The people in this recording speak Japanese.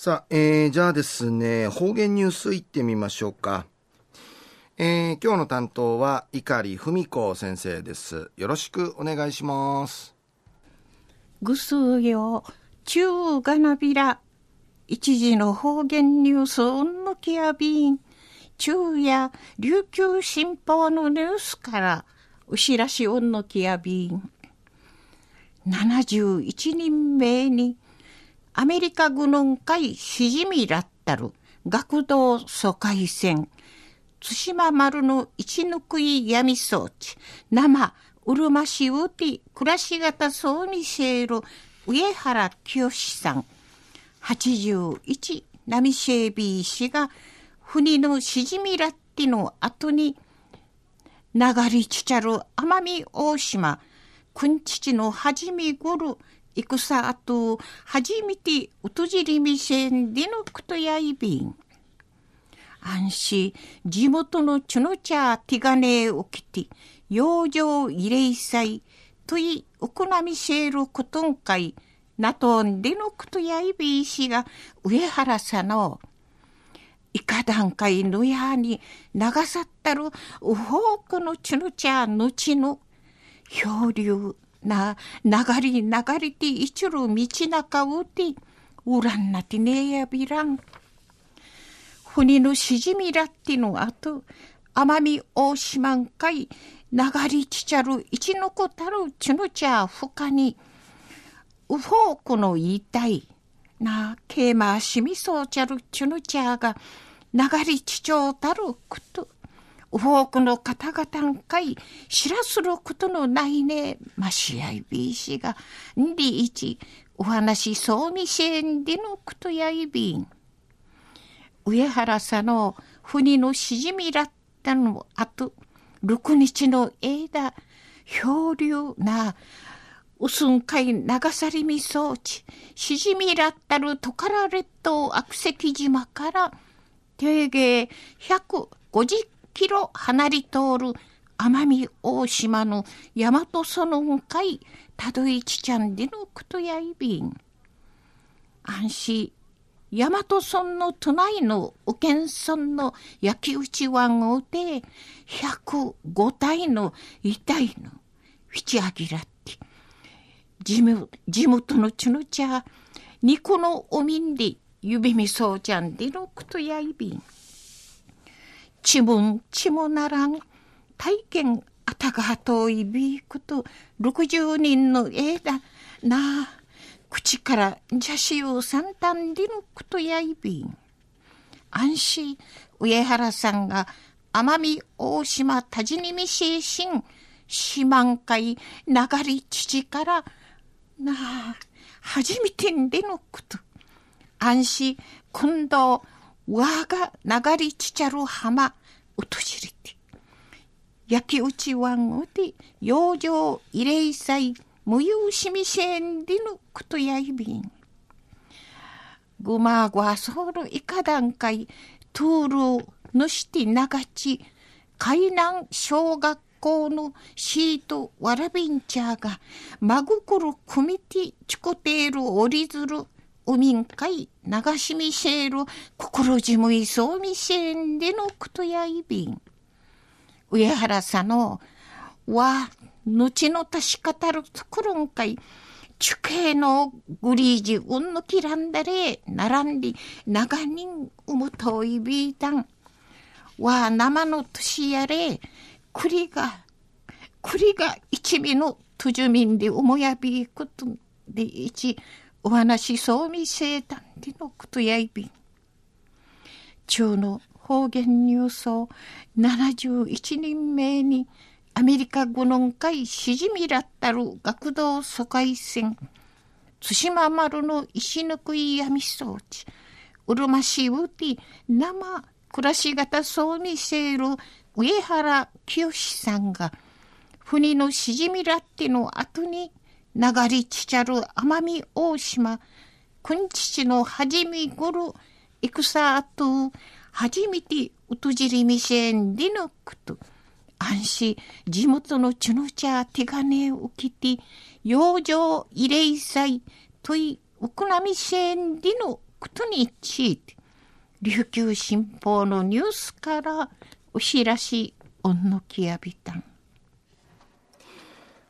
さあ、えー、じゃあですね、方言ニュースいってみましょうか。えー、今日の担当は碇文子先生です。よろしくお願いします。ぐすうよ、中がなびら、一時の方言ニュースうんぬきやびん、中や琉球新報のニュースから、うしらしうんぬきやびん。71人目に、アメリカ軍の会しじみらったる学童疎開船、対馬丸の一抜くい闇装置、生、うるましうて暮らし方そうにせる上原清さん、81、波シェービー氏が、船のしじみらっての後に、流りちちゃる奄美大島、くんちちのはじみごる、戦あと、初めてうとじりみせんでのくとやいびん。安心、地元のチュノチャーティガネーをきて、養生慰霊祭とい、おこなみせることんかい、なとんでのくとやいびいしが、上原さの、いか段階のやに流さったる、うほうくのチュノチャーのちの、漂流、な、流り流りて一路道中うて、うらんなてねやびらん。船のしじみらってのあと、奄美大島んかい、流りちちゃる一のこたるちのちゃふかに、うほうこの言いたい。な、けましみそうちゃるちのちゃが、流りちちょうたる多くの方々んかい、知らすることのないね、ましやいびいしが、んりいち、お話そうみせんでのことやいびん。上原さんの船のしじみらったのあと、六日の間、漂流な、うすんかい流さりみ装置、しじみらったるトカラ列島悪石島から、定芸150キロ離り通る奄美大島の大和園の海たどいちちゃんでのことやいびん。安心、大和村の隣の右県村の焼き打ち湾をで、105体の遺体のフィチアギラって、地元のチュノチャー、ニコのおみんで指みそうちゃんでのことやいびん。ちもんちもならん体験あたが遠いびいこと60人の枝なあ口からじゃしを三段でのことやいびん。安心上原さんが奄美大島多治にみししん四万回流り父からなあ初めてんでのこと。安心今度我が流りちちゃる浜、うとじりて。焼き打ち湾うで、養生慰霊祭、無有しみせんでぬくとやいびん。ぐまごあそるいか段階、トゥール、ぬしてながち、海南小学校のシートわらびんちゃが、まぐくるくみてちこている折り鶴、おみんかい流しみせえる心じむいそうみせんでのことやいびん。上原さんのわ、後の確かたるところんかい、地形のグリージうんのきらんだれ、並んり、長人うむといびいたん。わ、生の年やれ、栗が、栗が一味のとじゅみんで思やびいことで一、お話そうみせたんでのことやいびん。中の方言ニュースを71人目にアメリカ軍の会しじみらったる学童疎開船対馬丸の石抜くい闇装置うるましうて生暮らし方そうにせる上原清さんが船のしじみらっての後に流りちちゃる奄美大島、くんちちのはじみごる、戦あと、はじめてうとじりみせんでのくと、安心、地元のちのちゃ手金をきて、養生慰霊祭とい、うくなみせんでのことについて、琉球新報のニュースからお知らし、おんのきやびたん。